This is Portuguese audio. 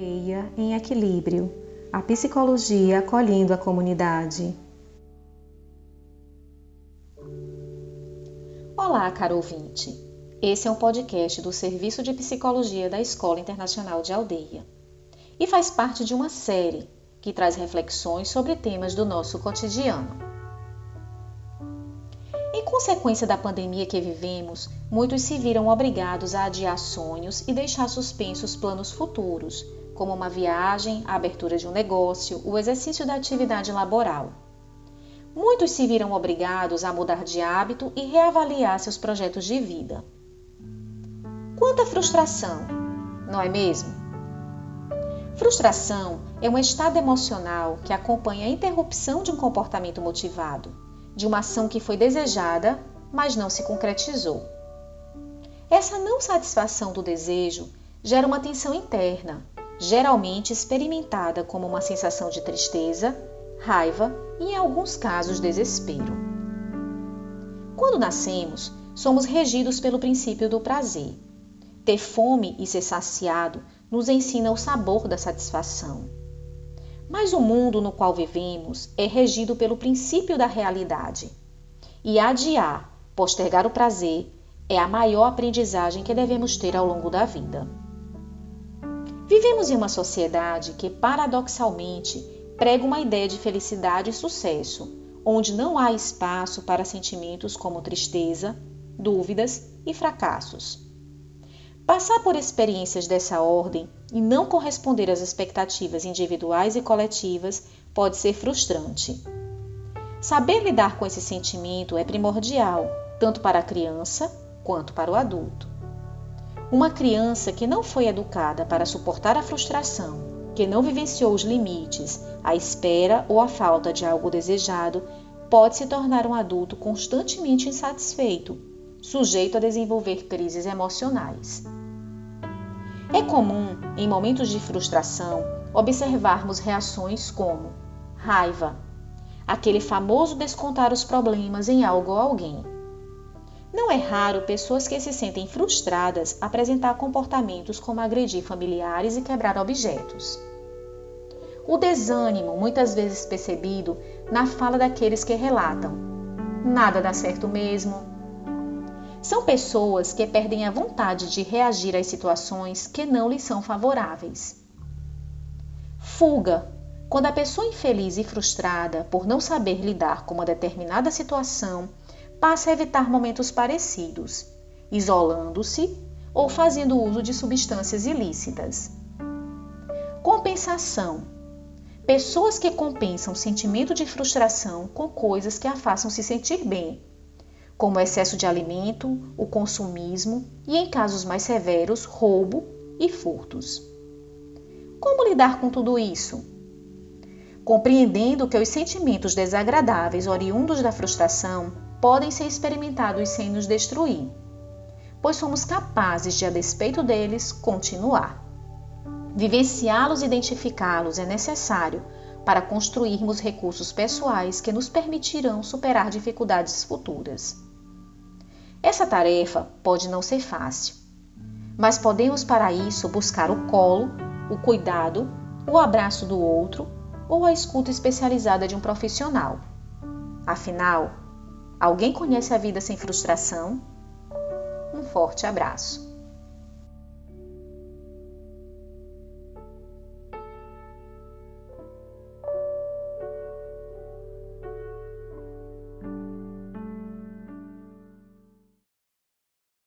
Eia em Equilíbrio a psicologia acolhendo a comunidade. Olá, caro ouvinte. Esse é um podcast do Serviço de Psicologia da Escola Internacional de Aldeia e faz parte de uma série que traz reflexões sobre temas do nosso cotidiano. Em consequência da pandemia que vivemos, muitos se viram obrigados a adiar sonhos e deixar suspensos planos futuros, como uma viagem, a abertura de um negócio, o exercício da atividade laboral. Muitos se viram obrigados a mudar de hábito e reavaliar seus projetos de vida. Quanta frustração, não é mesmo? Frustração é um estado emocional que acompanha a interrupção de um comportamento motivado de uma ação que foi desejada, mas não se concretizou. Essa não satisfação do desejo gera uma tensão interna, geralmente experimentada como uma sensação de tristeza, raiva e, em alguns casos, desespero. Quando nascemos, somos regidos pelo princípio do prazer. Ter fome e ser saciado nos ensina o sabor da satisfação. Mas o mundo no qual vivemos é regido pelo princípio da realidade. E adiar, postergar o prazer, é a maior aprendizagem que devemos ter ao longo da vida. Vivemos em uma sociedade que, paradoxalmente, prega uma ideia de felicidade e sucesso, onde não há espaço para sentimentos como tristeza, dúvidas e fracassos. Passar por experiências dessa ordem e não corresponder às expectativas individuais e coletivas pode ser frustrante. Saber lidar com esse sentimento é primordial, tanto para a criança quanto para o adulto. Uma criança que não foi educada para suportar a frustração, que não vivenciou os limites, a espera ou a falta de algo desejado, pode se tornar um adulto constantemente insatisfeito, sujeito a desenvolver crises emocionais. É comum, em momentos de frustração, observarmos reações como raiva, aquele famoso descontar os problemas em algo ou alguém. Não é raro pessoas que se sentem frustradas apresentar comportamentos como agredir familiares e quebrar objetos. O desânimo, muitas vezes percebido na fala daqueles que relatam: nada dá certo mesmo, são pessoas que perdem a vontade de reagir às situações que não lhes são favoráveis. Fuga quando a pessoa infeliz e frustrada por não saber lidar com uma determinada situação passa a evitar momentos parecidos, isolando-se ou fazendo uso de substâncias ilícitas. Compensação. Pessoas que compensam o sentimento de frustração com coisas que a façam se sentir bem, como excesso de alimento, o consumismo e, em casos mais severos, roubo e furtos. Como lidar com tudo isso? Compreendendo que os sentimentos desagradáveis oriundos da frustração podem ser experimentados sem nos destruir, pois somos capazes de, a despeito deles, continuar. Vivenciá-los e identificá-los é necessário para construirmos recursos pessoais que nos permitirão superar dificuldades futuras. Essa tarefa pode não ser fácil, mas podemos para isso buscar o colo, o cuidado, o abraço do outro ou a escuta especializada de um profissional. Afinal, alguém conhece a vida sem frustração? Um forte abraço.